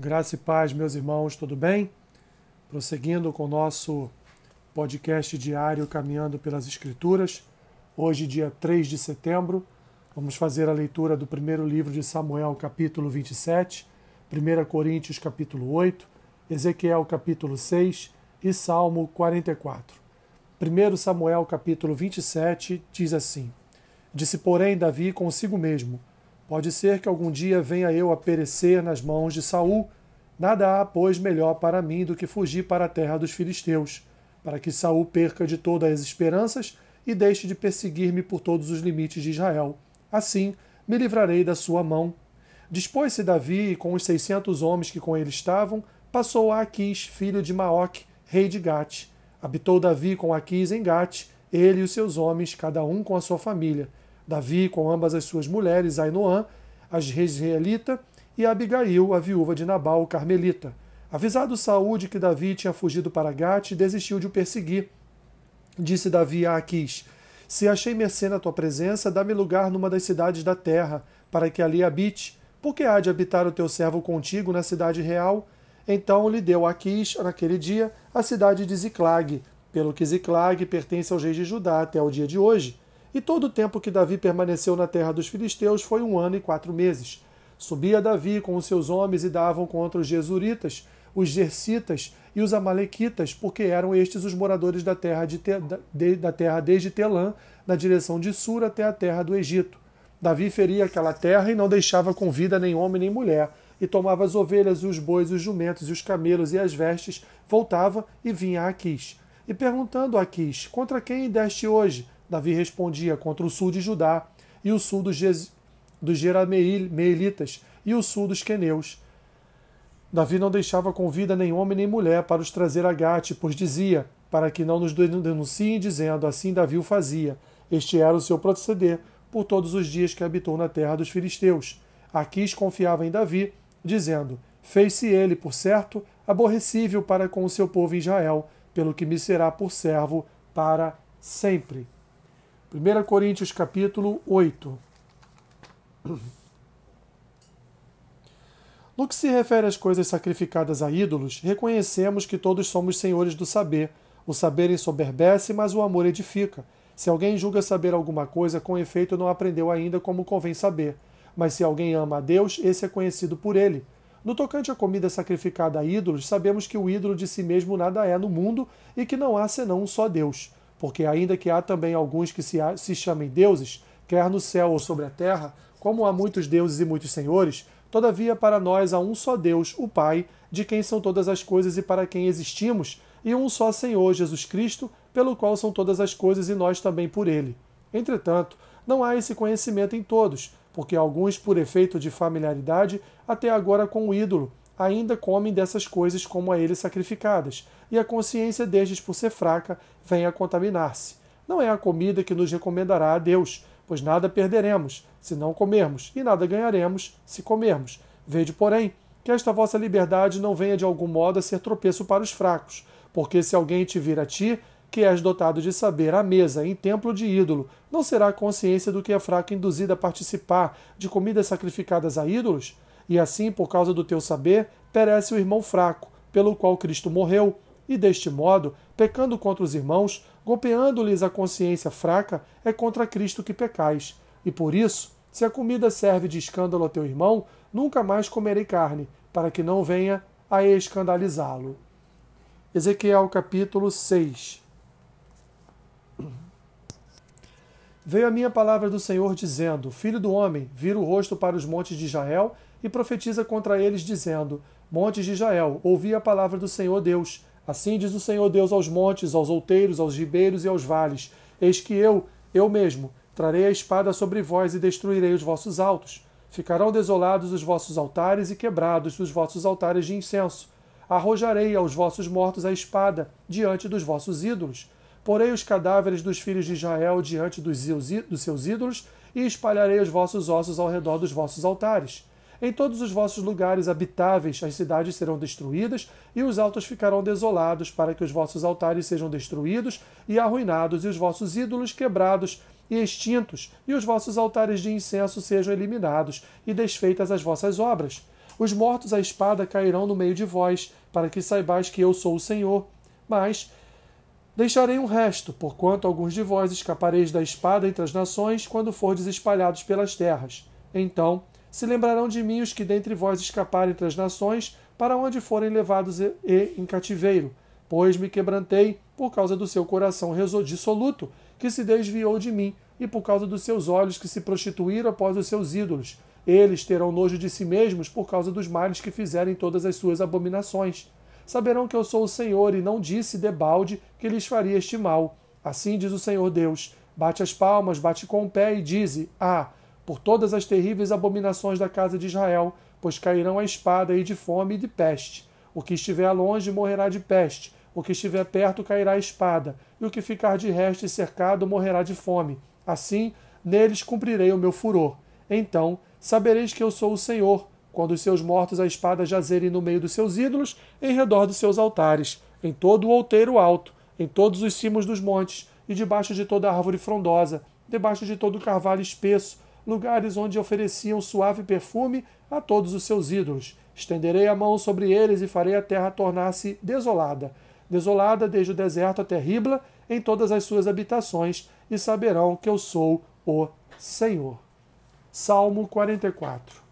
Graça e paz, meus irmãos, tudo bem? Prosseguindo com o nosso podcast diário Caminhando pelas Escrituras. Hoje, dia 3 de setembro, vamos fazer a leitura do primeiro livro de Samuel, capítulo 27, 1 Coríntios, capítulo 8, Ezequiel, capítulo 6 e Salmo 44. 1 Samuel, capítulo 27, diz assim: Disse, porém, Davi consigo mesmo: Pode ser que algum dia venha eu a perecer nas mãos de Saul. Nada há, pois, melhor para mim do que fugir para a terra dos filisteus, para que Saul perca de todas as esperanças e deixe de perseguir-me por todos os limites de Israel. Assim, me livrarei da sua mão. Dispôs-se Davi, e com os seiscentos homens que com ele estavam, passou a Aquis, filho de Maoque, rei de Gate. Habitou Davi com Aquis em Gate, ele e os seus homens, cada um com a sua família. Davi com ambas as suas mulheres, Ainoã, a israelita, e Abigail, a viúva de Nabal, carmelita. Avisado Saúl de que Davi tinha fugido para Gate, desistiu de o perseguir. Disse Davi a Aquis: Se achei mercê na tua presença, dá-me lugar numa das cidades da terra, para que ali habite. Porque há de habitar o teu servo contigo na cidade real? Então lhe deu Aquis, naquele dia, a cidade de Ziclag, pelo que Ziclag pertence aos reis de Judá até o dia de hoje. E todo o tempo que Davi permaneceu na terra dos filisteus foi um ano e quatro meses. Subia Davi com os seus homens e davam contra os Jesuritas, os Gercitas e os Amalequitas, porque eram estes os moradores da terra, de Te, de, da terra desde Telã, na direção de Sur até a terra do Egito. Davi feria aquela terra e não deixava com vida nem homem nem mulher, e tomava as ovelhas, os bois, os jumentos e os camelos e as vestes, voltava e vinha a Aquis. E perguntando a Aquis, contra quem deste hoje? Davi respondia contra o sul de Judá e o sul dos, dos Jerameelitas e o sul dos Queneus. Davi não deixava com vida nem homem nem mulher para os trazer a Gate, pois dizia, para que não nos denunciem, dizendo, assim Davi o fazia. Este era o seu proceder por todos os dias que habitou na terra dos filisteus. Aquis confiava em Davi, dizendo, fez-se ele, por certo, aborrecível para com o seu povo Israel, pelo que me será por servo para sempre. 1 Coríntios capítulo 8. No que se refere às coisas sacrificadas a ídolos, reconhecemos que todos somos senhores do saber. O saber ensoberbece, mas o amor edifica. Se alguém julga saber alguma coisa, com efeito não aprendeu ainda como convém saber. Mas se alguém ama a Deus, esse é conhecido por ele. No tocante à comida sacrificada a ídolos, sabemos que o ídolo de si mesmo nada é no mundo e que não há senão um só Deus porque ainda que há também alguns que se, se chamem deuses, quer no céu ou sobre a terra, como há muitos deuses e muitos senhores, todavia para nós há um só Deus, o Pai, de quem são todas as coisas e para quem existimos, e um só Senhor, Jesus Cristo, pelo qual são todas as coisas e nós também por ele. Entretanto, não há esse conhecimento em todos, porque alguns, por efeito de familiaridade, até agora com o ídolo, ainda comem dessas coisas como a ele sacrificadas, e a consciência destes, por ser fraca, vem a contaminar-se. Não é a comida que nos recomendará a Deus, pois nada perderemos se não comermos, e nada ganharemos se comermos. Vede, porém, que esta vossa liberdade não venha de algum modo a ser tropeço para os fracos, porque se alguém te vir a ti, que és dotado de saber à mesa em templo de ídolo, não será a consciência do que é fraco induzida a participar de comidas sacrificadas a ídolos? E assim, por causa do teu saber, perece o irmão fraco, pelo qual Cristo morreu, e deste modo, pecando contra os irmãos, golpeando-lhes a consciência fraca, é contra Cristo que pecais. E por isso, se a comida serve de escândalo ao teu irmão, nunca mais comerei carne, para que não venha a escandalizá-lo. Ezequiel capítulo 6 Veio a minha palavra do Senhor dizendo: Filho do homem, vira o rosto para os montes de Israel e profetiza contra eles, dizendo: Montes de Israel, ouvi a palavra do Senhor Deus. Assim diz o Senhor Deus aos montes, aos outeiros, aos ribeiros e aos vales: Eis que eu, eu mesmo, trarei a espada sobre vós e destruirei os vossos altos. Ficarão desolados os vossos altares e quebrados os vossos altares de incenso. Arrojarei aos vossos mortos a espada diante dos vossos ídolos. Porei os cadáveres dos filhos de Israel diante dos seus ídolos e espalharei os vossos ossos ao redor dos vossos altares. Em todos os vossos lugares habitáveis as cidades serão destruídas, e os altos ficarão desolados, para que os vossos altares sejam destruídos e arruinados, e os vossos ídolos quebrados e extintos, e os vossos altares de incenso sejam eliminados, e desfeitas as vossas obras. Os mortos à espada cairão no meio de vós, para que saibais que eu sou o Senhor. Mas deixarei um resto, porquanto alguns de vós escapareis da espada entre as nações, quando fordes espalhados pelas terras. Então se lembrarão de mim os que dentre vós escaparem entre as nações, para onde forem levados e, e em cativeiro. Pois me quebrantei por causa do seu coração dissoluto, que se desviou de mim, e por causa dos seus olhos que se prostituíram após os seus ídolos. Eles terão nojo de si mesmos por causa dos males que fizerem todas as suas abominações. Saberão que eu sou o Senhor, e não disse debalde que lhes faria este mal. Assim diz o Senhor Deus: bate as palmas, bate com o pé e dize: Ah, por todas as terríveis abominações da casa de Israel, pois cairão a espada e de fome e de peste. O que estiver longe morrerá de peste, o que estiver perto cairá a espada, e o que ficar de resto e cercado morrerá de fome. Assim, neles cumprirei o meu furor. Então sabereis que eu sou o Senhor, quando os seus mortos a espada jazerem no meio dos seus ídolos, em redor dos seus altares, em todo o outeiro alto, em todos os cimos dos montes, e debaixo de toda árvore frondosa, debaixo de todo carvalho espesso, lugares onde ofereciam suave perfume a todos os seus ídolos. Estenderei a mão sobre eles e farei a terra tornar-se desolada, desolada desde o deserto até Ribla, em todas as suas habitações, e saberão que eu sou o Senhor. Salmo 44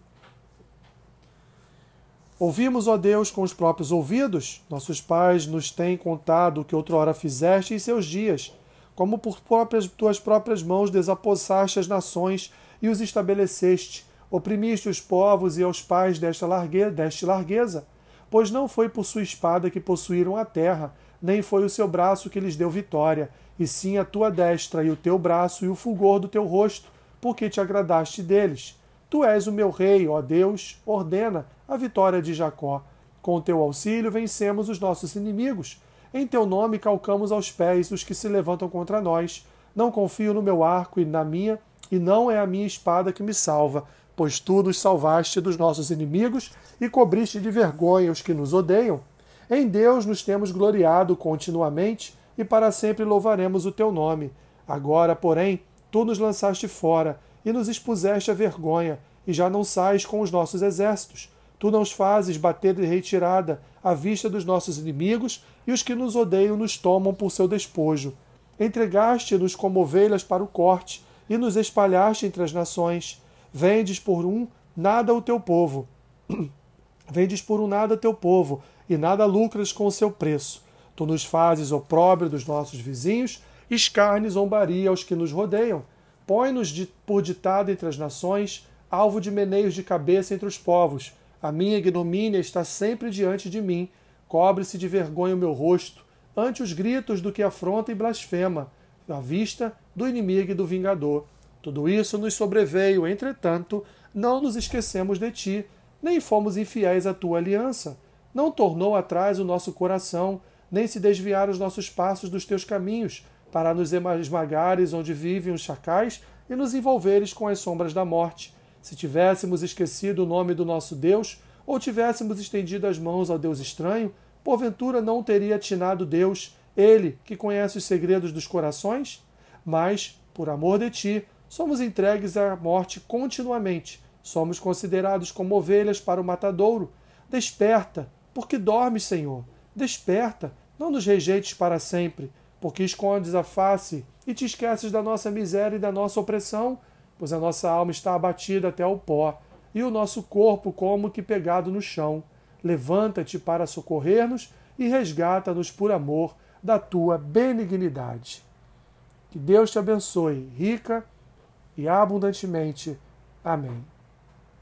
Ouvimos, ó Deus, com os próprios ouvidos, nossos pais nos têm contado o que outrora fizeste em seus dias, como por próprias, tuas próprias mãos desapossaste as nações e os estabeleceste. Oprimiste os povos e aos pais desta largueza, deste largueza, pois não foi por sua espada que possuíram a terra, nem foi o seu braço que lhes deu vitória, e sim a tua destra e o teu braço e o fulgor do teu rosto, porque te agradaste deles. Tu és o meu rei, ó Deus, ordena a vitória de Jacó. Com teu auxílio vencemos os nossos inimigos. Em teu nome calcamos aos pés os que se levantam contra nós. Não confio no meu arco e na minha e não é a minha espada que me salva, pois tu nos salvaste dos nossos inimigos e cobriste de vergonha os que nos odeiam. Em Deus nos temos gloriado continuamente e para sempre louvaremos o teu nome. Agora, porém, tu nos lançaste fora e nos expuseste a vergonha, e já não sais com os nossos exércitos. Tu nos fazes bater de retirada à vista dos nossos inimigos, e os que nos odeiam nos tomam por seu despojo. Entregaste-nos como ovelhas para o corte, e nos espalhaste entre as nações. Vendes por um nada o teu povo. Vendes por um nada teu povo, e nada lucras com o seu preço. Tu nos fazes opróbrio dos nossos vizinhos, escarne zombaria aos que nos rodeiam. Põe-nos por ditado entre as nações, alvo de meneios de cabeça entre os povos. A minha ignomínia está sempre diante de mim. Cobre-se de vergonha o meu rosto, ante os gritos do que afronta e blasfema à vista do inimigo e do vingador. Tudo isso nos sobreveio, entretanto, não nos esquecemos de ti, nem fomos infiéis à tua aliança. Não tornou atrás o nosso coração, nem se desviaram os nossos passos dos teus caminhos, para nos esmagares onde vivem os chacais e nos envolveres com as sombras da morte. Se tivéssemos esquecido o nome do nosso Deus, ou tivéssemos estendido as mãos ao Deus estranho, porventura não teria atinado Deus ele que conhece os segredos dos corações? Mas, por amor de ti, somos entregues à morte continuamente. Somos considerados como ovelhas para o matadouro. Desperta, porque dormes, Senhor. Desperta, não nos rejeites para sempre, porque escondes a face e te esqueces da nossa miséria e da nossa opressão, pois a nossa alma está abatida até ao pó, e o nosso corpo como que pegado no chão. Levanta-te para socorrer-nos e resgata-nos por amor da tua benignidade. Que Deus te abençoe rica e abundantemente. Amém.